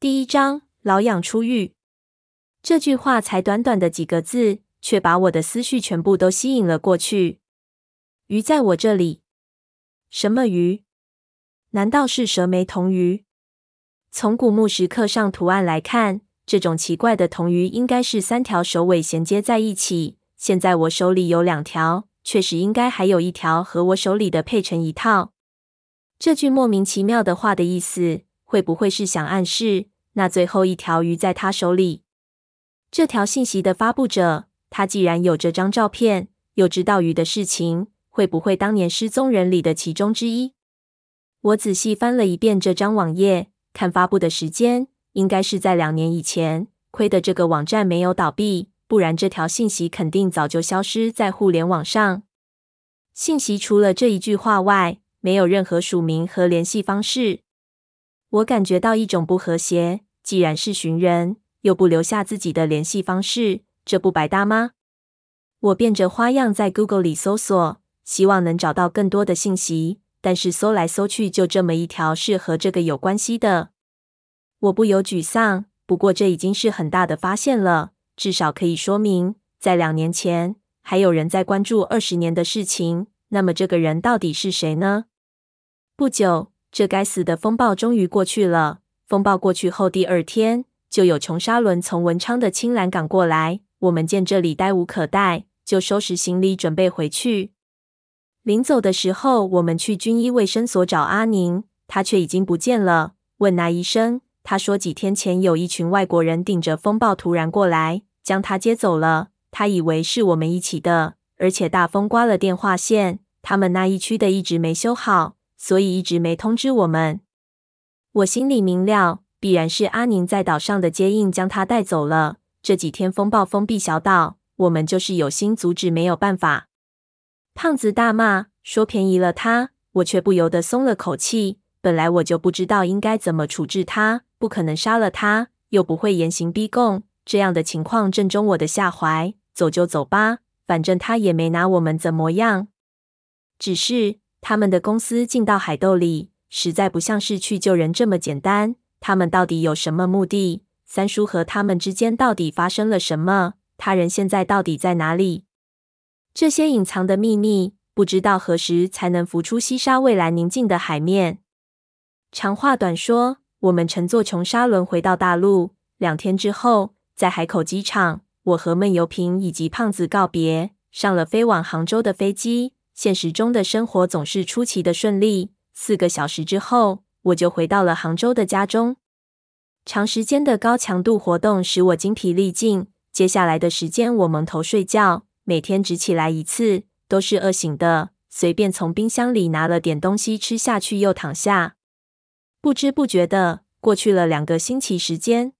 第一章，老养出狱。这句话才短短的几个字，却把我的思绪全部都吸引了过去。鱼在我这里？什么鱼？难道是蛇眉铜鱼？从古墓石刻上图案来看，这种奇怪的铜鱼应该是三条首尾衔接在一起。现在我手里有两条，确实应该还有一条和我手里的配成一套。这句莫名其妙的话的意思，会不会是想暗示那最后一条鱼在他手里？这条信息的发布者，他既然有这张照片，又知道鱼的事情，会不会当年失踪人里的其中之一？我仔细翻了一遍这张网页。看发布的时间，应该是在两年以前。亏得这个网站没有倒闭，不然这条信息肯定早就消失在互联网上。信息除了这一句话外，没有任何署名和联系方式。我感觉到一种不和谐。既然是寻人，又不留下自己的联系方式，这不白搭吗？我变着花样在 Google 里搜索，希望能找到更多的信息。但是搜来搜去，就这么一条是和这个有关系的，我不由沮丧。不过这已经是很大的发现了，至少可以说明，在两年前还有人在关注二十年的事情。那么这个人到底是谁呢？不久，这该死的风暴终于过去了。风暴过去后第二天，就有穷沙轮从文昌的青兰港过来。我们见这里待无可待，就收拾行李准备回去。临走的时候，我们去军医卫生所找阿宁，他却已经不见了。问那医生，他说几天前有一群外国人顶着风暴突然过来，将他接走了。他以为是我们一起的，而且大风刮了电话线，他们那一区的一直没修好，所以一直没通知我们。我心里明了，必然是阿宁在岛上的接应将他带走了。这几天风暴封闭小岛，我们就是有心阻止，没有办法。胖子大骂说：“便宜了他！”我却不由得松了口气。本来我就不知道应该怎么处置他，不可能杀了他，又不会严刑逼供。这样的情况正中我的下怀。走就走吧，反正他也没拿我们怎么样。只是他们的公司进到海斗里，实在不像是去救人这么简单。他们到底有什么目的？三叔和他们之间到底发生了什么？他人现在到底在哪里？这些隐藏的秘密，不知道何时才能浮出西沙蔚蓝宁静的海面。长话短说，我们乘坐琼沙轮回到大陆。两天之后，在海口机场，我和闷油瓶以及胖子告别，上了飞往杭州的飞机。现实中的生活总是出奇的顺利。四个小时之后，我就回到了杭州的家中。长时间的高强度活动使我精疲力尽，接下来的时间我蒙头睡觉。每天只起来一次，都是饿醒的。随便从冰箱里拿了点东西吃下去，又躺下。不知不觉的过去了两个星期时间。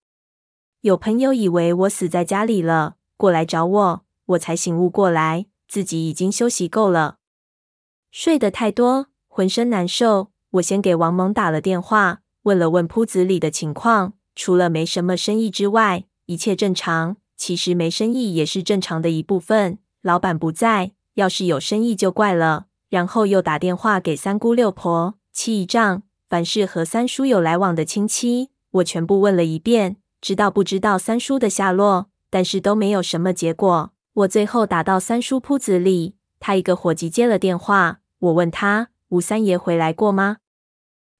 有朋友以为我死在家里了，过来找我，我才醒悟过来，自己已经休息够了。睡得太多，浑身难受。我先给王蒙打了电话，问了问铺子里的情况，除了没什么生意之外，一切正常。其实没生意也是正常的一部分。老板不在，要是有生意就怪了。然后又打电话给三姑六婆、七姨丈，凡是和三叔有来往的亲戚，我全部问了一遍，知道不知道三叔的下落，但是都没有什么结果。我最后打到三叔铺子里，他一个伙计接了电话。我问他：“吴三爷回来过吗？”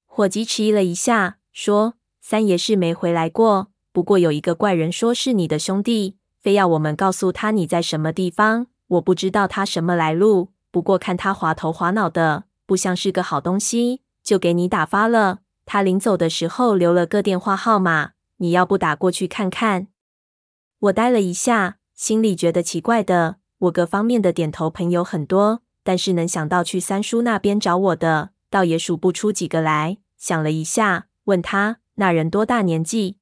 伙计迟疑了一下，说：“三爷是没回来过。”不过有一个怪人说是你的兄弟，非要我们告诉他你在什么地方。我不知道他什么来路，不过看他滑头滑脑的，不像是个好东西，就给你打发了。他临走的时候留了个电话号码，你要不打过去看看？我呆了一下，心里觉得奇怪的。我各方面的点头朋友很多，但是能想到去三叔那边找我的，倒也数不出几个来。想了一下，问他那人多大年纪？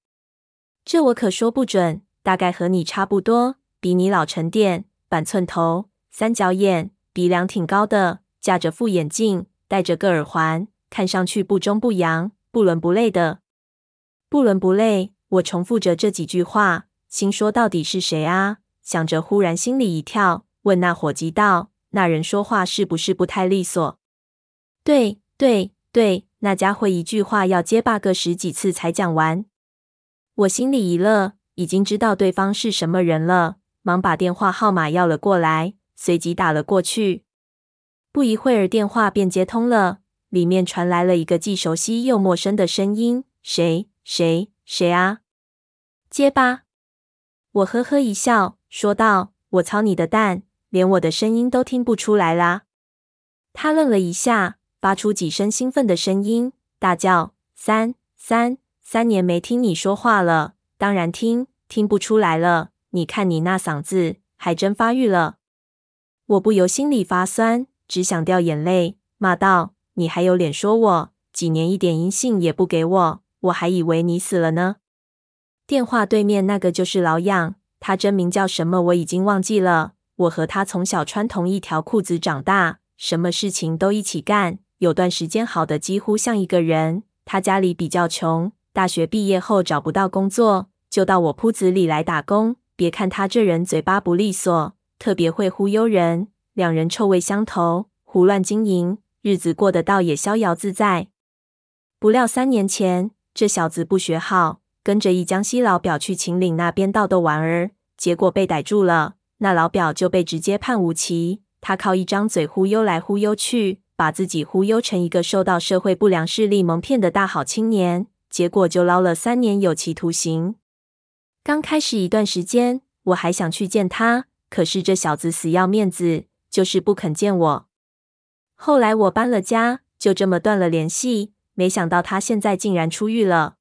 这我可说不准，大概和你差不多，比你老成点，板寸头，三角眼，鼻梁挺高的，架着副眼镜，戴着个耳环，看上去不中不洋，不伦不类的。不伦不类，我重复着这几句话，心说到底是谁啊？想着，忽然心里一跳，问那伙计道：“那人说话是不是不太利索？”对对对，那家伙一句话要结巴个十几次才讲完。我心里一乐，已经知道对方是什么人了，忙把电话号码要了过来，随即打了过去。不一会儿，电话便接通了，里面传来了一个既熟悉又陌生的声音：“谁？谁？谁啊？接吧。”我呵呵一笑，说道：“我操你的蛋，连我的声音都听不出来啦！”他愣了一下，发出几声兴奋的声音，大叫：“三三三年没听你说话了，当然听听不出来了。你看你那嗓子，还真发育了。”我不由心里发酸。只想掉眼泪，骂道：“你还有脸说我？几年一点音信也不给我，我还以为你死了呢。”电话对面那个就是老痒，他真名叫什么我已经忘记了。我和他从小穿同一条裤子长大，什么事情都一起干，有段时间好的几乎像一个人。他家里比较穷，大学毕业后找不到工作，就到我铺子里来打工。别看他这人嘴巴不利索，特别会忽悠人。两人臭味相投，胡乱经营，日子过得倒也逍遥自在。不料三年前，这小子不学好，跟着一江西老表去秦岭那边盗豆玩儿，结果被逮住了。那老表就被直接判无期，他靠一张嘴忽悠来忽悠去，把自己忽悠成一个受到社会不良势力蒙骗的大好青年，结果就捞了三年有期徒刑。刚开始一段时间，我还想去见他，可是这小子死要面子。就是不肯见我。后来我搬了家，就这么断了联系。没想到他现在竟然出狱了。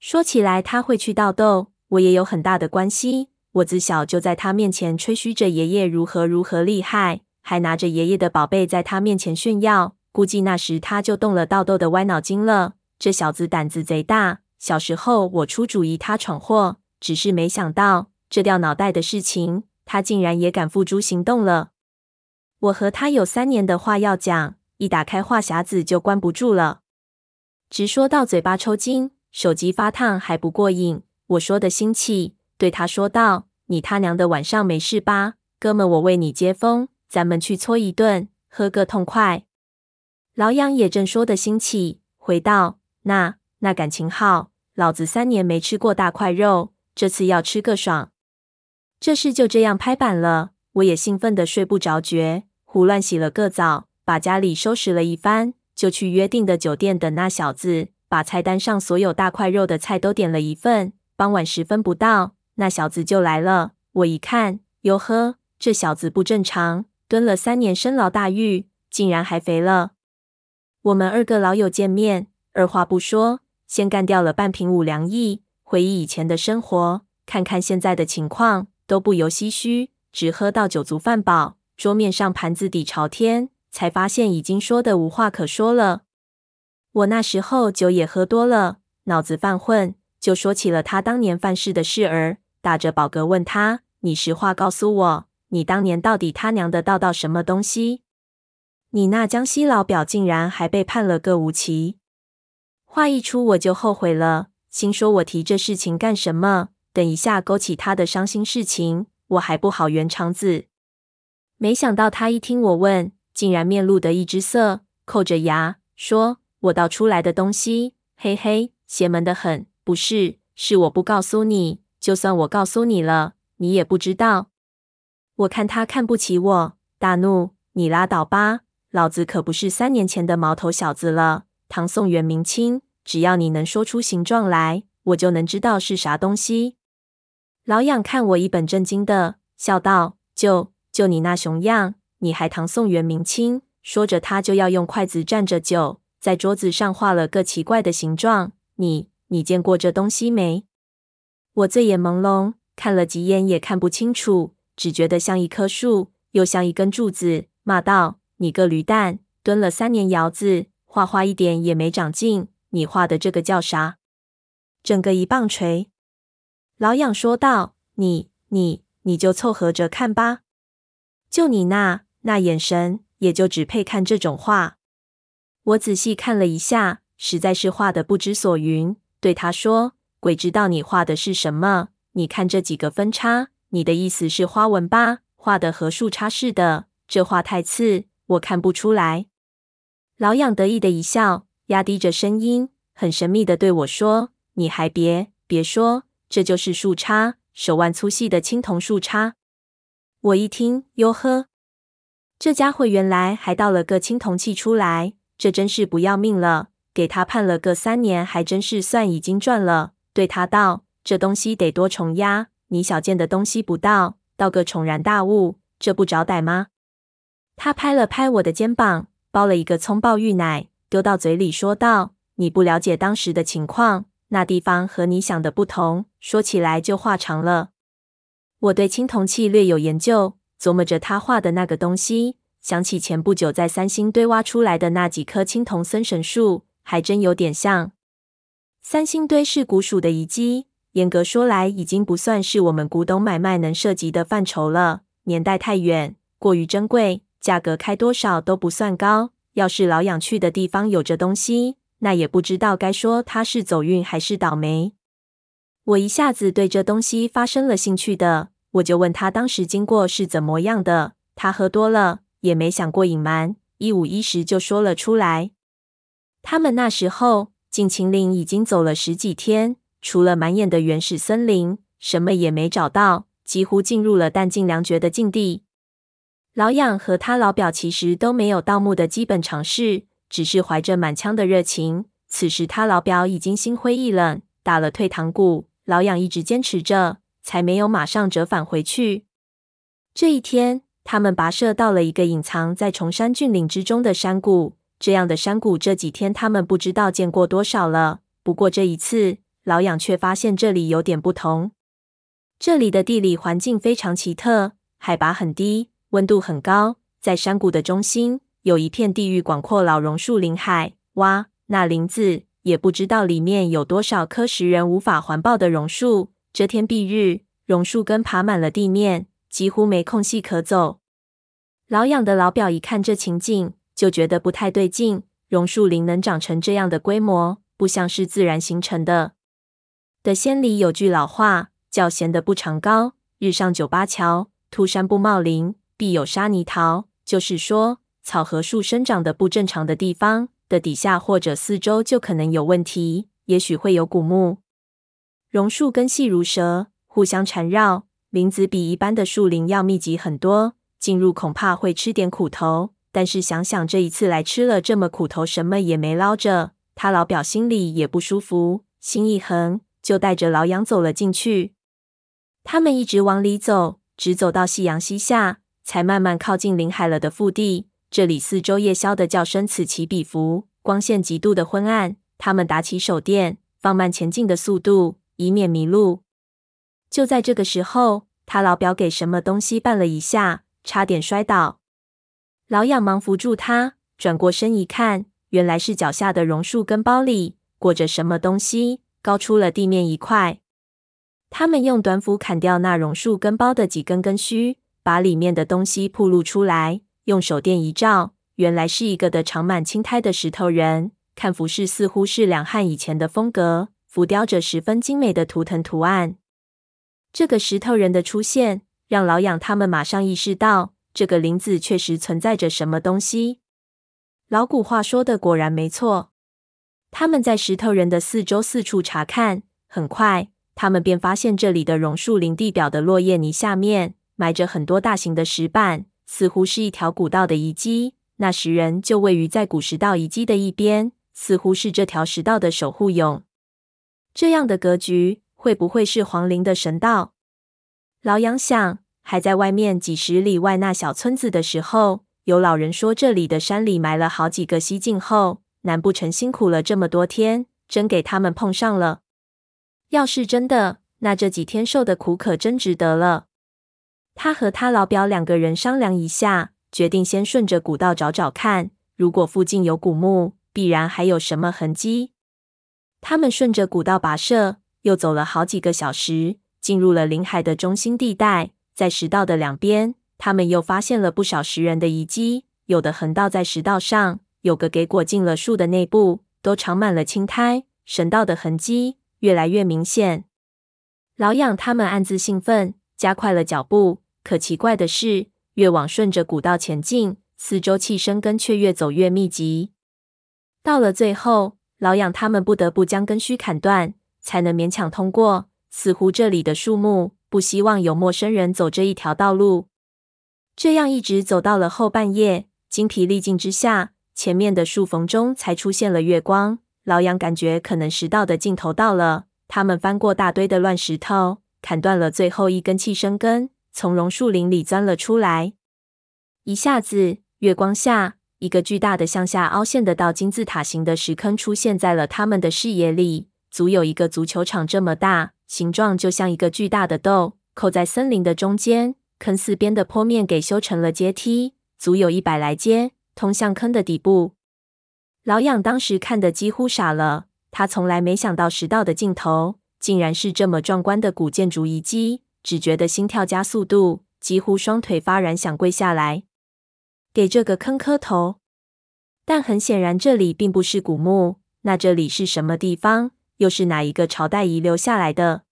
说起来，他会去盗豆，我也有很大的关系。我自小就在他面前吹嘘着爷爷如何如何厉害，还拿着爷爷的宝贝在他面前炫耀。估计那时他就动了盗豆的歪脑筋了。这小子胆子贼大。小时候我出主意他闯祸，只是没想到这掉脑袋的事情，他竟然也敢付诸行动了。我和他有三年的话要讲，一打开话匣子就关不住了，直说到嘴巴抽筋，手机发烫还不过瘾。我说的兴起，对他说道：“你他娘的晚上没事吧？哥们，我为你接风，咱们去搓一顿，喝个痛快。”老杨也正说的兴起，回道：“那那感情好，老子三年没吃过大块肉，这次要吃个爽。”这事就这样拍板了，我也兴奋的睡不着觉。胡乱洗了个澡，把家里收拾了一番，就去约定的酒店等那小子。把菜单上所有大块肉的菜都点了一份。傍晚时分不到，那小子就来了。我一看，哟呵，这小子不正常，蹲了三年深牢大狱，竟然还肥了。我们二个老友见面，二话不说，先干掉了半瓶五粮液，回忆以前的生活，看看现在的情况，都不由唏嘘，直喝到酒足饭饱。桌面上盘子底朝天，才发现已经说的无话可说了。我那时候酒也喝多了，脑子犯混，就说起了他当年犯事的事儿，打着饱嗝问他：“你实话告诉我，你当年到底他娘的盗到什么东西？你那江西老表竟然还被判了个无期。”话一出，我就后悔了，心说我提这事情干什么？等一下勾起他的伤心事情，我还不好圆场子。没想到他一听我问，竟然面露得意之色，扣着牙说：“我倒出来的东西，嘿嘿，邪门的很。不是，是我不告诉你。就算我告诉你了，你也不知道。”我看他看不起我，大怒：“你拉倒吧，老子可不是三年前的毛头小子了。唐宋元明清，只要你能说出形状来，我就能知道是啥东西。”老痒看我一本正经的，笑道：“就。”就你那熊样，你还唐宋元明清？说着，他就要用筷子蘸着酒，在桌子上画了个奇怪的形状。你你见过这东西没？我醉眼朦胧，看了几眼也看不清楚，只觉得像一棵树，又像一根柱子，骂道：“你个驴蛋，蹲了三年窑子，画画一点也没长进。你画的这个叫啥？整个一棒槌。”老痒说道：“你你你就凑合着看吧。”就你那那眼神，也就只配看这种画。我仔细看了一下，实在是画得不知所云。对他说：“鬼知道你画的是什么？你看这几个分叉，你的意思是花纹吧？画的和树杈似的，这画太次，我看不出来。”老痒得意的一笑，压低着声音，很神秘的对我说：“你还别别说，这就是树杈，手腕粗细的青铜树杈。我一听，哟呵，这家伙原来还倒了个青铜器出来，这真是不要命了。给他判了个三年，还真是算已经赚了。对他道：“这东西得多重呀，你小件的东西不到，到个重然大物，这不找歹吗？”他拍了拍我的肩膀，包了一个葱爆芋奶，丢到嘴里，说道：“你不了解当时的情况，那地方和你想的不同，说起来就话长了。”我对青铜器略有研究，琢磨着他画的那个东西，想起前不久在三星堆挖出来的那几棵青铜森神树。还真有点像。三星堆是古蜀的遗迹，严格说来，已经不算是我们古董买卖能涉及的范畴了。年代太远，过于珍贵，价格开多少都不算高。要是老养去的地方有这东西，那也不知道该说他是走运还是倒霉。我一下子对这东西发生了兴趣的，我就问他当时经过是怎么样的。他喝多了，也没想过隐瞒，一五一十就说了出来。他们那时候进秦岭已经走了十几天，除了满眼的原始森林，什么也没找到，几乎进入了弹尽粮绝的境地。老养和他老表其实都没有盗墓的基本常识，只是怀着满腔的热情。此时他老表已经心灰意冷，打了退堂鼓。老养一直坚持着，才没有马上折返回去。这一天，他们跋涉到了一个隐藏在崇山峻岭之中的山谷。这样的山谷，这几天他们不知道见过多少了。不过这一次，老养却发现这里有点不同。这里的地理环境非常奇特，海拔很低，温度很高。在山谷的中心，有一片地域广阔老榕树林海。哇，那林子也不知道里面有多少棵食人无法环抱的榕树。遮天蔽日，榕树根爬满了地面，几乎没空隙可走。老养的老表一看这情景，就觉得不太对劲，榕树林能长成这样的规模，不像是自然形成的。的仙里有句老话，叫“闲得不长高，日上九八桥，秃山不茂林，必有沙泥桃”。就是说，草和树生长的不正常的地方的底下或者四周就可能有问题，也许会有古墓。榕树根细如蛇，互相缠绕，林子比一般的树林要密集很多，进入恐怕会吃点苦头。但是想想这一次来吃了这么苦头，什么也没捞着，他老表心里也不舒服，心一横，就带着老杨走了进去。他们一直往里走，直走到夕阳西下，才慢慢靠近临海了的腹地。这里四周夜宵的叫声此起彼伏，光线极度的昏暗。他们打起手电，放慢前进的速度，以免迷路。就在这个时候，他老表给什么东西绊了一下，差点摔倒。老痒忙扶住他，转过身一看，原来是脚下的榕树根包里裹着什么东西，高出了地面一块。他们用短斧砍掉那榕树根包的几根根须，把里面的东西暴露出来。用手电一照，原来是一个的长满青苔的石头人，看服饰似乎是两汉以前的风格，浮雕着十分精美的图腾图案。这个石头人的出现，让老养他们马上意识到。这个林子确实存在着什么东西。老古话说的果然没错。他们在石头人的四周四处查看，很快他们便发现这里的榕树林地表的落叶泥下面埋着很多大型的石板，似乎是一条古道的遗迹。那石人就位于在古石道遗迹的一边，似乎是这条石道的守护俑。这样的格局，会不会是皇陵的神道？老杨想。还在外面几十里外那小村子的时候，有老人说这里的山里埋了好几个西晋后，难不成辛苦了这么多天，真给他们碰上了？要是真的，那这几天受的苦可真值得了。他和他老表两个人商量一下，决定先顺着古道找找看，如果附近有古墓，必然还有什么痕迹。他们顺着古道跋涉，又走了好几个小时，进入了临海的中心地带。在石道的两边，他们又发现了不少石人的遗迹，有的横道在石道上，有个给裹进了树的内部，都长满了青苔。神道的痕迹越来越明显。老养他们暗自兴奋，加快了脚步。可奇怪的是，越往顺着古道前进，四周气生根却越走越密集。到了最后，老养他们不得不将根须砍断，才能勉强通过。似乎这里的树木不希望有陌生人走这一条道路。这样一直走到了后半夜，精疲力尽之下，前面的树缝中才出现了月光。老杨感觉可能食道的尽头到了。他们翻过大堆的乱石头，砍断了最后一根气生根，从榕树林里钻了出来。一下子，月光下，一个巨大的向下凹陷的倒金字塔形的石坑出现在了他们的视野里，足有一个足球场这么大，形状就像一个巨大的豆，扣在森林的中间。坑四边的坡面给修成了阶梯，足有一百来阶，通向坑的底部。老痒当时看得几乎傻了，他从来没想到石道的尽头竟然是这么壮观的古建筑遗迹，只觉得心跳加速度，几乎双腿发软，想跪下来。给这个坑磕头，但很显然这里并不是古墓。那这里是什么地方？又是哪一个朝代遗留下来的？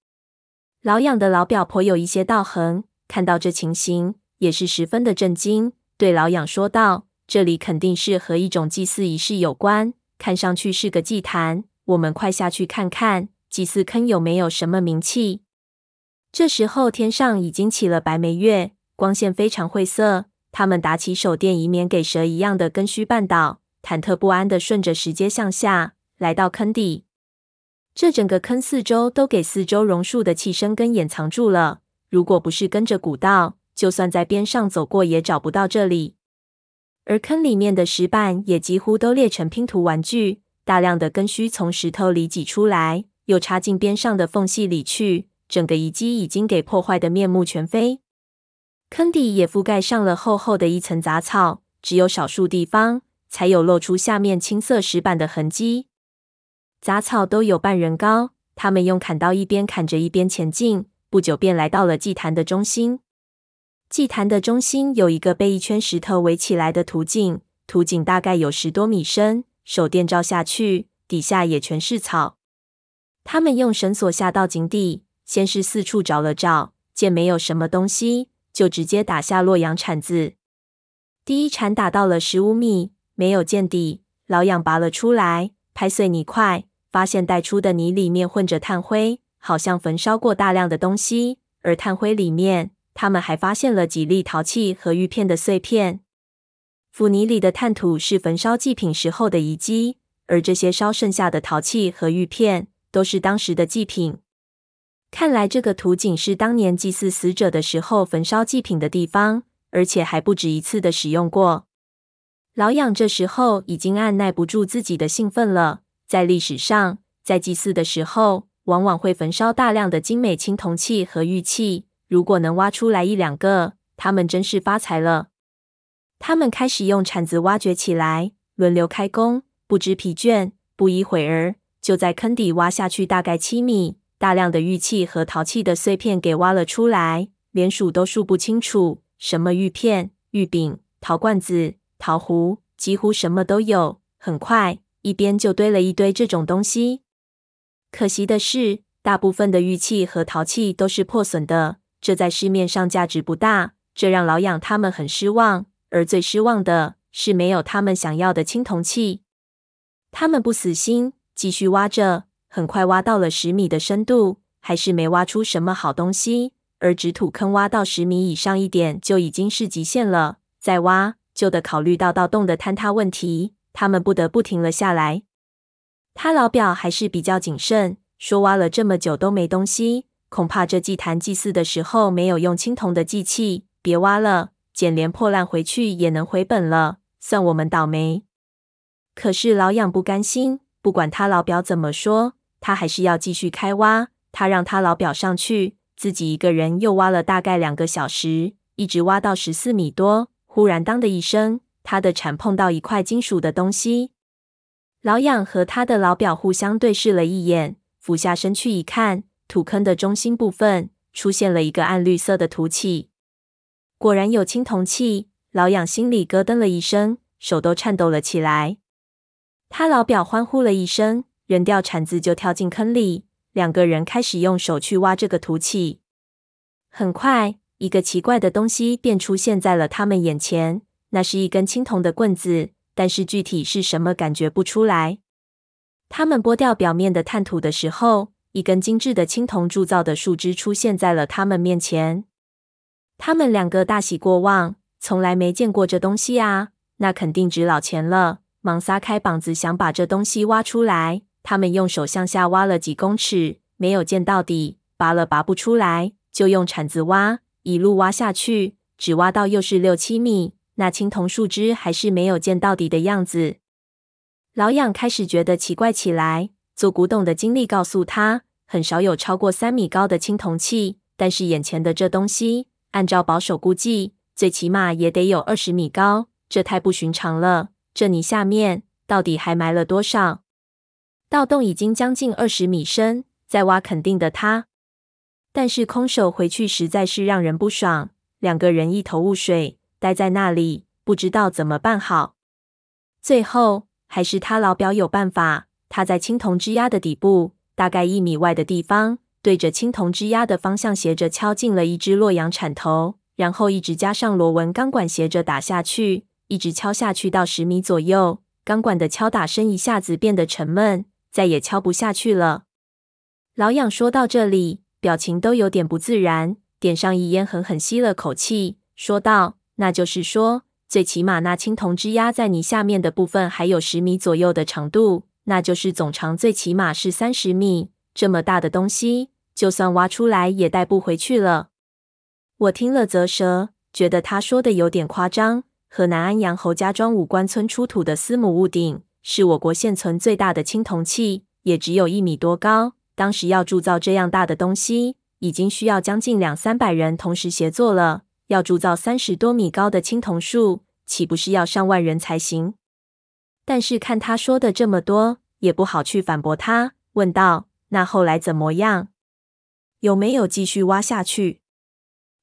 老养的老表颇有一些道行，看到这情形也是十分的震惊，对老养说道：“这里肯定是和一种祭祀仪式有关，看上去是个祭坛。我们快下去看看祭祀坑有没有什么冥器。”这时候天上已经起了白眉月，光线非常晦涩。他们打起手电，以免给蛇一样的根须绊倒，忐忑不安地顺着石阶向下，来到坑底。这整个坑四周都给四周榕树的气生根掩藏住了。如果不是跟着古道，就算在边上走过，也找不到这里。而坑里面的石板也几乎都裂成拼图玩具，大量的根须从石头里挤出来，又插进边上的缝隙里去，整个遗迹已经给破坏得面目全非。坑底也覆盖上了厚厚的一层杂草，只有少数地方才有露出下面青色石板的痕迹。杂草都有半人高，他们用砍刀一边砍着一边前进，不久便来到了祭坛的中心。祭坛的中心有一个被一圈石头围起来的土井，土井大概有十多米深，手电照下去，底下也全是草。他们用绳索下到井底，先是四处找了找，见没有什么东西。就直接打下洛阳铲子，第一铲打到了十五米，没有见底。老痒拔了出来，拍碎泥块，发现带出的泥里面混着炭灰，好像焚烧过大量的东西。而炭灰里面，他们还发现了几粒陶器和玉片的碎片。腐泥里的炭土是焚烧祭品时候的遗迹，而这些烧剩下的陶器和玉片，都是当时的祭品。看来这个土井是当年祭祀死者的时候焚烧祭品的地方，而且还不止一次的使用过。老痒这时候已经按捺不住自己的兴奋了。在历史上，在祭祀的时候，往往会焚烧大量的精美青铜器和玉器。如果能挖出来一两个，他们真是发财了。他们开始用铲子挖掘起来，轮流开工，不知疲倦。不一会儿，就在坑底挖下去大概七米。大量的玉器和陶器的碎片给挖了出来，连数都数不清楚。什么玉片、玉柄、陶罐子、陶壶，几乎什么都有。很快，一边就堆了一堆这种东西。可惜的是，大部分的玉器和陶器都是破损的，这在市面上价值不大，这让老养他们很失望。而最失望的是，没有他们想要的青铜器。他们不死心，继续挖着。很快挖到了十米的深度，还是没挖出什么好东西。而掷土坑挖到十米以上一点就已经是极限了，再挖就得考虑到盗洞的坍塌问题。他们不得不停了下来。他老表还是比较谨慎，说挖了这么久都没东西，恐怕这祭坛祭祀的时候没有用青铜的祭器。别挖了，捡连破烂回去也能回本了，算我们倒霉。可是老痒不甘心，不管他老表怎么说。他还是要继续开挖。他让他老表上去，自己一个人又挖了大概两个小时，一直挖到十四米多。忽然，当的一声，他的铲碰到一块金属的东西。老痒和他的老表互相对视了一眼，俯下身去一看，土坑的中心部分出现了一个暗绿色的凸起。果然有青铜器。老痒心里咯噔了一声，手都颤抖了起来。他老表欢呼了一声。扔掉铲子就跳进坑里，两个人开始用手去挖这个土器。很快，一个奇怪的东西便出现在了他们眼前。那是一根青铜的棍子，但是具体是什么感觉不出来。他们剥掉表面的炭土的时候，一根精致的青铜铸造的树枝出现在了他们面前。他们两个大喜过望，从来没见过这东西啊！那肯定值老钱了。忙撒开膀子想把这东西挖出来。他们用手向下挖了几公尺，没有见到底，拔了拔不出来，就用铲子挖，一路挖下去，只挖到又是六七米。那青铜树枝还是没有见到底的样子。老痒开始觉得奇怪起来。做古董的经历告诉他，很少有超过三米高的青铜器，但是眼前的这东西，按照保守估计，最起码也得有二十米高，这太不寻常了。这泥下面到底还埋了多少？盗洞已经将近二十米深，再挖肯定的他。但是空手回去实在是让人不爽。两个人一头雾水，待在那里，不知道怎么办好。最后还是他老表有办法。他在青铜支压的底部，大概一米外的地方，对着青铜支压的方向斜着敲进了一只洛阳铲头，然后一直加上螺纹钢管斜着打下去，一直敲下去到十米左右。钢管的敲打声一下子变得沉闷，再也敲不下去了。老痒说到这里，表情都有点不自然，点上一烟，狠狠吸了口气，说道：“那就是说，最起码那青铜支压在你下面的部分还有十米左右的长度。”那就是总长最起码是三十米，这么大的东西，就算挖出来也带不回去了。我听了啧舌，觉得他说的有点夸张。河南安阳侯家庄武关村出土的司母戊鼎，是我国现存最大的青铜器，也只有一米多高。当时要铸造这样大的东西，已经需要将近两三百人同时协作了。要铸造三十多米高的青铜树，岂不是要上万人才行？但是看他说的这么多，也不好去反驳他，问道：“那后来怎么样？有没有继续挖下去？”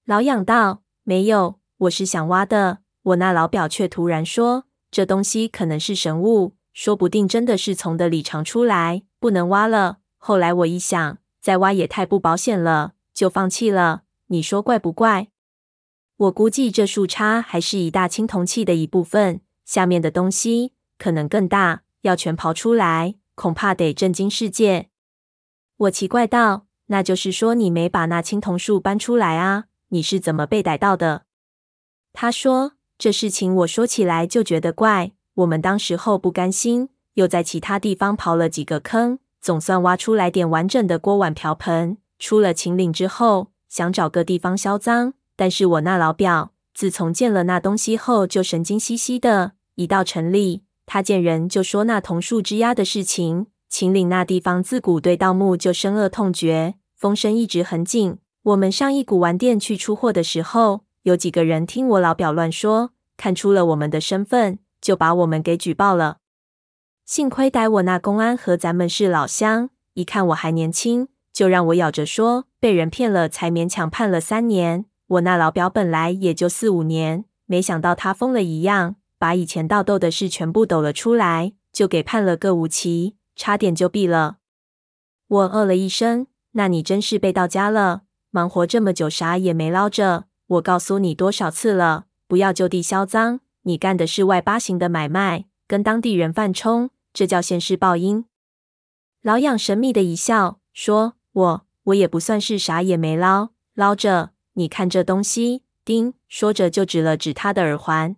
老痒道：“没有，我是想挖的。我那老表却突然说，这东西可能是神物，说不定真的是从的里长出来，不能挖了。后来我一想，再挖也太不保险了，就放弃了。你说怪不怪？我估计这树杈还是一大青铜器的一部分，下面的东西。”可能更大，要全刨出来，恐怕得震惊世界。我奇怪道：“那就是说你没把那青铜树搬出来啊？你是怎么被逮到的？”他说：“这事情我说起来就觉得怪。我们当时候不甘心，又在其他地方刨了几个坑，总算挖出来点完整的锅碗瓢盆。出了秦岭之后，想找个地方销赃，但是我那老表自从见了那东西后，就神经兮兮的，一到城里。”他见人就说那桐树支压的事情。秦岭那地方自古对盗墓就深恶痛绝，风声一直很紧。我们上一古玩店去出货的时候，有几个人听我老表乱说，看出了我们的身份，就把我们给举报了。幸亏逮我那公安和咱们是老乡，一看我还年轻，就让我咬着说被人骗了，才勉强判了三年。我那老表本来也就四五年，没想到他疯了一样。把以前盗斗的事全部抖了出来，就给判了个无期，差点就毙了。我呃了一声，那你真是被盗家了，忙活这么久啥也没捞着。我告诉你多少次了，不要就地销赃，你干的是外八行的买卖，跟当地人犯冲，这叫现世报应。老痒神秘的一笑，说：“我我也不算是啥也没捞捞着，你看这东西。”丁说着就指了指他的耳环。